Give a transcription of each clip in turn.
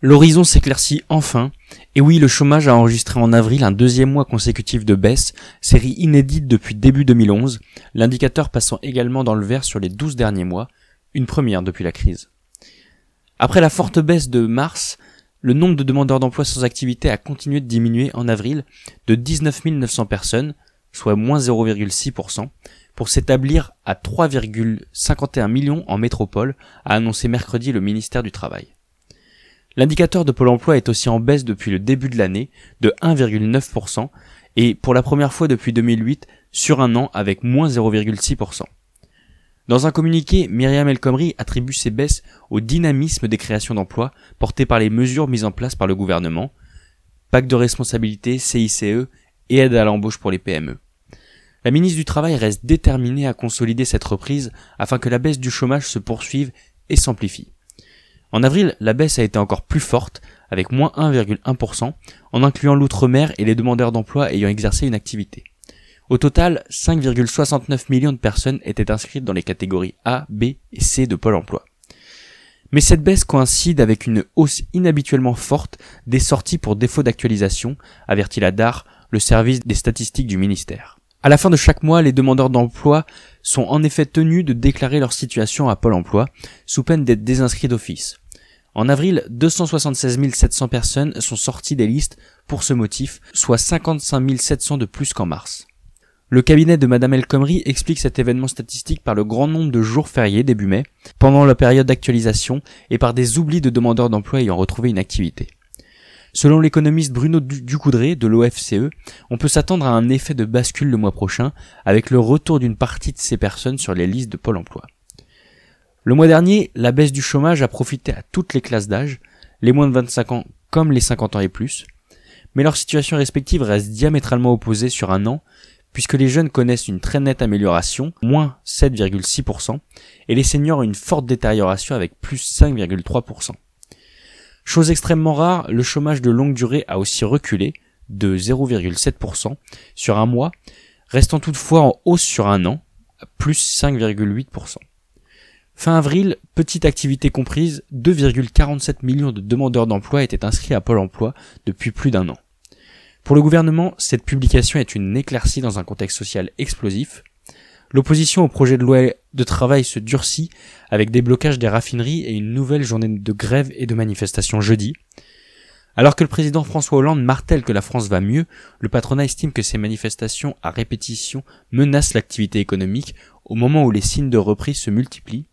L'horizon s'éclaircit enfin, et oui, le chômage a enregistré en avril un deuxième mois consécutif de baisse, série inédite depuis début 2011, l'indicateur passant également dans le vert sur les 12 derniers mois, une première depuis la crise. Après la forte baisse de mars, le nombre de demandeurs d'emploi sans activité a continué de diminuer en avril de 19 900 personnes, soit moins 0,6%, pour s'établir à 3,51 millions en métropole, a annoncé mercredi le ministère du Travail. L'indicateur de Pôle emploi est aussi en baisse depuis le début de l'année de 1,9% et pour la première fois depuis 2008 sur un an avec moins 0,6%. Dans un communiqué, Myriam El Khomri attribue ces baisses au dynamisme des créations d'emplois portées par les mesures mises en place par le gouvernement, pacte de responsabilité, CICE et aide à l'embauche pour les PME. La ministre du Travail reste déterminée à consolider cette reprise afin que la baisse du chômage se poursuive et s'amplifie. En avril, la baisse a été encore plus forte, avec moins 1,1%, en incluant l'outre-mer et les demandeurs d'emploi ayant exercé une activité. Au total, 5,69 millions de personnes étaient inscrites dans les catégories A, B et C de Pôle emploi. Mais cette baisse coïncide avec une hausse inhabituellement forte des sorties pour défaut d'actualisation, avertit la DAR, le service des statistiques du ministère. À la fin de chaque mois, les demandeurs d'emploi sont en effet tenus de déclarer leur situation à Pôle emploi, sous peine d'être désinscrits d'office. En avril, 276 700 personnes sont sorties des listes pour ce motif, soit 55 700 de plus qu'en mars. Le cabinet de Madame El Khomri explique cet événement statistique par le grand nombre de jours fériés début mai, pendant la période d'actualisation, et par des oublis de demandeurs d'emploi ayant retrouvé une activité. Selon l'économiste Bruno Ducoudré de l'OFCE, on peut s'attendre à un effet de bascule le mois prochain, avec le retour d'une partie de ces personnes sur les listes de Pôle emploi. Le mois dernier, la baisse du chômage a profité à toutes les classes d'âge, les moins de 25 ans comme les 50 ans et plus, mais leur situation respective reste diamétralement opposée sur un an, puisque les jeunes connaissent une très nette amélioration, moins 7,6%, et les seniors une forte détérioration avec plus 5,3%. Chose extrêmement rare, le chômage de longue durée a aussi reculé de 0,7% sur un mois, restant toutefois en hausse sur un an, plus 5,8%. Fin avril, petite activité comprise, 2,47 millions de demandeurs d'emploi étaient inscrits à Pôle emploi depuis plus d'un an. Pour le gouvernement, cette publication est une éclaircie dans un contexte social explosif. L'opposition au projet de loi de travail se durcit avec des blocages des raffineries et une nouvelle journée de grève et de manifestation jeudi. Alors que le président François Hollande martèle que la France va mieux, le patronat estime que ces manifestations à répétition menacent l'activité économique au moment où les signes de reprise se multiplient.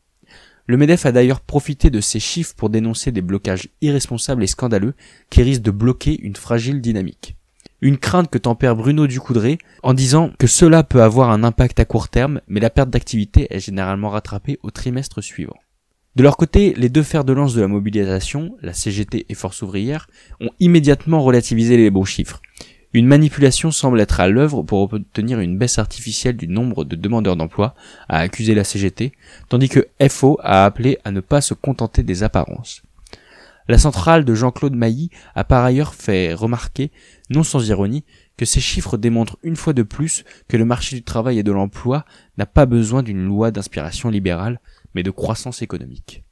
Le MEDEF a d'ailleurs profité de ces chiffres pour dénoncer des blocages irresponsables et scandaleux qui risquent de bloquer une fragile dynamique. Une crainte que tempère Bruno Ducoudré en disant que cela peut avoir un impact à court terme, mais la perte d'activité est généralement rattrapée au trimestre suivant. De leur côté, les deux fers de lance de la mobilisation, la CGT et Force ouvrière, ont immédiatement relativisé les bons chiffres. Une manipulation semble être à l'œuvre pour obtenir une baisse artificielle du nombre de demandeurs d'emploi, a accusé la CGT, tandis que FO a appelé à ne pas se contenter des apparences. La centrale de Jean-Claude Mailly a par ailleurs fait remarquer, non sans ironie, que ces chiffres démontrent une fois de plus que le marché du travail et de l'emploi n'a pas besoin d'une loi d'inspiration libérale, mais de croissance économique.